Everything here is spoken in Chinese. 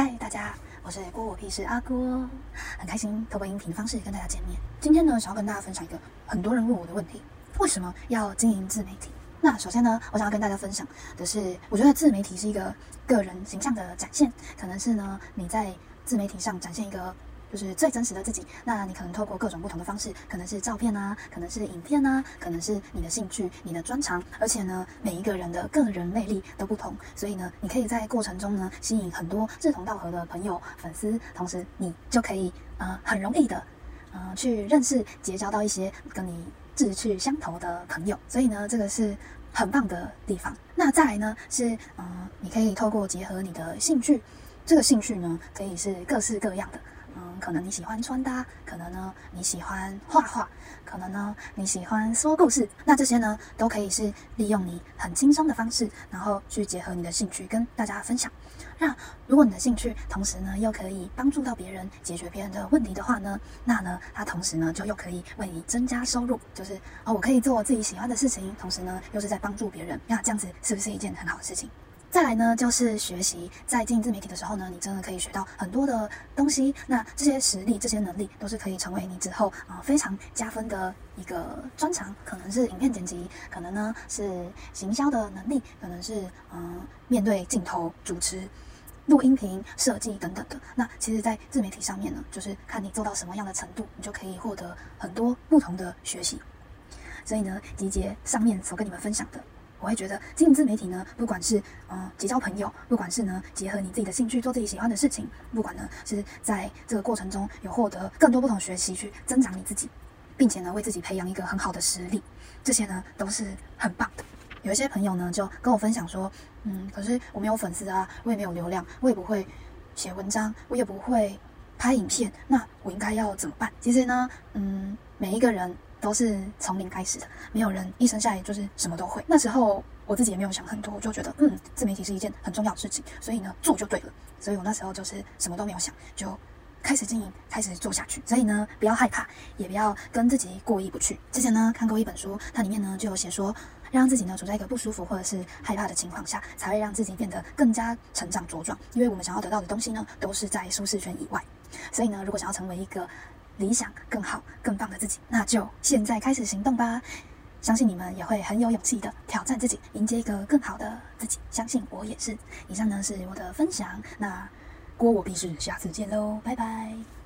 嗨，大家，我是郭我屁事阿郭，很开心透过音频的方式跟大家见面。今天呢，想要跟大家分享一个很多人问我的问题：为什么要经营自媒体？那首先呢，我想要跟大家分享的是，我觉得自媒体是一个个人形象的展现，可能是呢你在自媒体上展现一个。就是最真实的自己。那你可能透过各种不同的方式，可能是照片啊，可能是影片啊，可能是你的兴趣、你的专长。而且呢，每一个人的个人魅力都不同，所以呢，你可以在过程中呢，吸引很多志同道合的朋友、粉丝，同时你就可以呃很容易的呃去认识、结交到一些跟你志趣相投的朋友。所以呢，这个是很棒的地方。那再来呢，是呃你可以透过结合你的兴趣，这个兴趣呢，可以是各式各样的。可能你喜欢穿搭，可能呢你喜欢画画，可能呢你喜欢说故事，那这些呢都可以是利用你很轻松的方式，然后去结合你的兴趣跟大家分享。那如果你的兴趣同时呢又可以帮助到别人，解决别人的问题的话呢，那呢它同时呢就又可以为你增加收入，就是哦我可以做我自己喜欢的事情，同时呢又是在帮助别人，那这样子是不是一件很好的事情？再来呢，就是学习，在经营自媒体的时候呢，你真的可以学到很多的东西。那这些实力、这些能力，都是可以成为你之后啊非常加分的一个专长。可能是影片剪辑，可能呢是行销的能力，可能是嗯面对镜头主持、录音频设计等等的。那其实，在自媒体上面呢，就是看你做到什么样的程度，你就可以获得很多不同的学习。所以呢，集结上面所跟你们分享的。我会觉得经营自媒体呢，不管是呃结交朋友，不管是呢结合你自己的兴趣做自己喜欢的事情，不管呢是在这个过程中有获得更多不同学习去增长你自己，并且呢为自己培养一个很好的实力，这些呢都是很棒的。有一些朋友呢就跟我分享说，嗯，可是我没有粉丝啊，我也没有流量，我也不会写文章，我也不会拍影片，那我应该要怎么办？其实呢，嗯，每一个人。都是从零开始的，没有人一生下来就是什么都会。那时候我自己也没有想很多，我就觉得嗯，自媒体是一件很重要的事情，所以呢做就对了。所以我那时候就是什么都没有想，就开始经营，开始做下去。所以呢，不要害怕，也不要跟自己过意不去。之前呢看过一本书，它里面呢就有写说，让自己呢处在一个不舒服或者是害怕的情况下，才会让自己变得更加成长茁壮。因为我们想要得到的东西呢，都是在舒适圈以外。所以呢，如果想要成为一个理想更好、更棒的自己，那就现在开始行动吧！相信你们也会很有勇气的挑战自己，迎接一个更好的自己。相信我也是。以上呢是我的分享，那锅我必是下次见喽，拜拜。